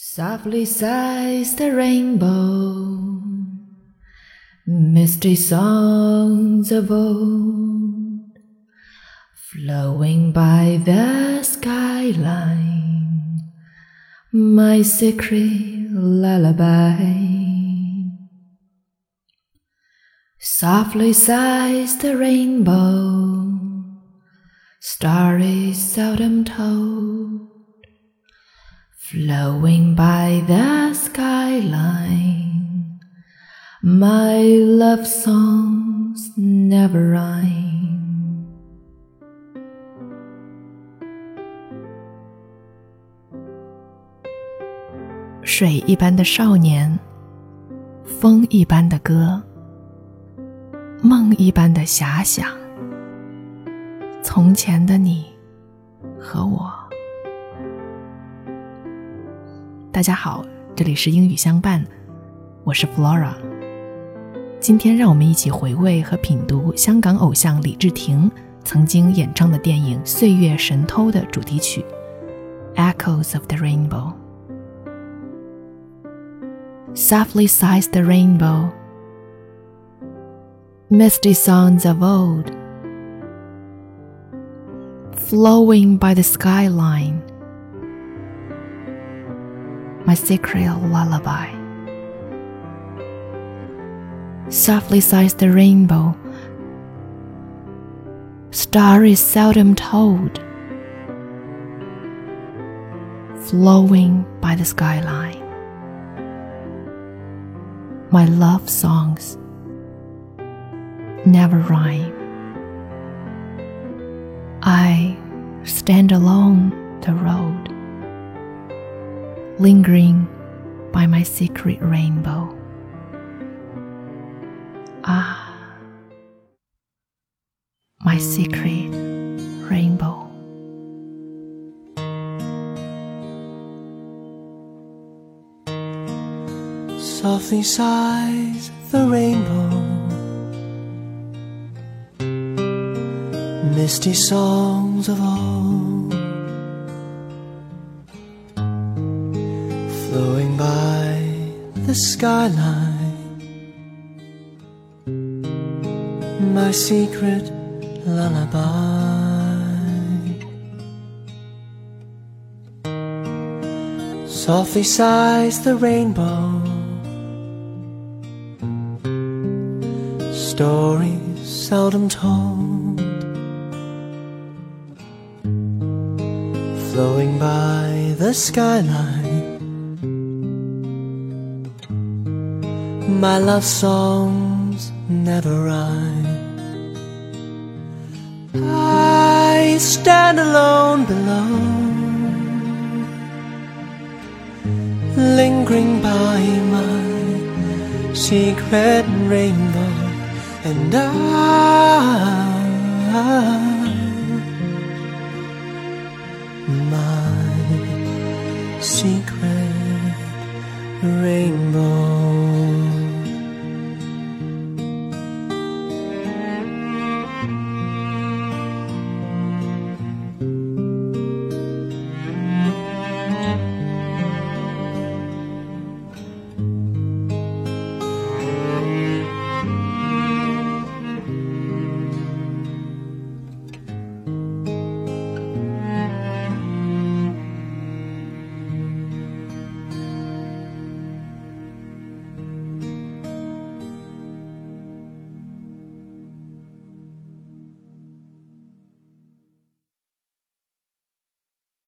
Softly sighs the rainbow, misty songs of old, flowing by the skyline, my secret lullaby. Softly sighs the rainbow, stories seldom told flowing by the skyline. My love songs never rhyme. 水一般的少年，风一般的歌，梦一般的遐想。从前的你和我。大家好，这里是英语相伴，我是 Flora。今天让我们一起回味和品读香港偶像李治廷曾经演唱的电影《岁月神偷》的主题曲《Echoes of the Rainbow》。Softly sighs the rainbow, misty songs of old, flowing by the skyline my secret lullaby. Softly sighs the rainbow, stories seldom told, flowing by the skyline. My love songs never rhyme. I stand along the road lingering by my secret rainbow. Ah, my secret rainbow. Softly sighs the rainbow, misty songs of old flowing by the skyline. My secret lullaby. Softly sighs the rainbow. Stories seldom told. Flowing by the skyline. My love songs never rhyme. I stand alone below, lingering by my secret rainbow, and I, my secret rainbow.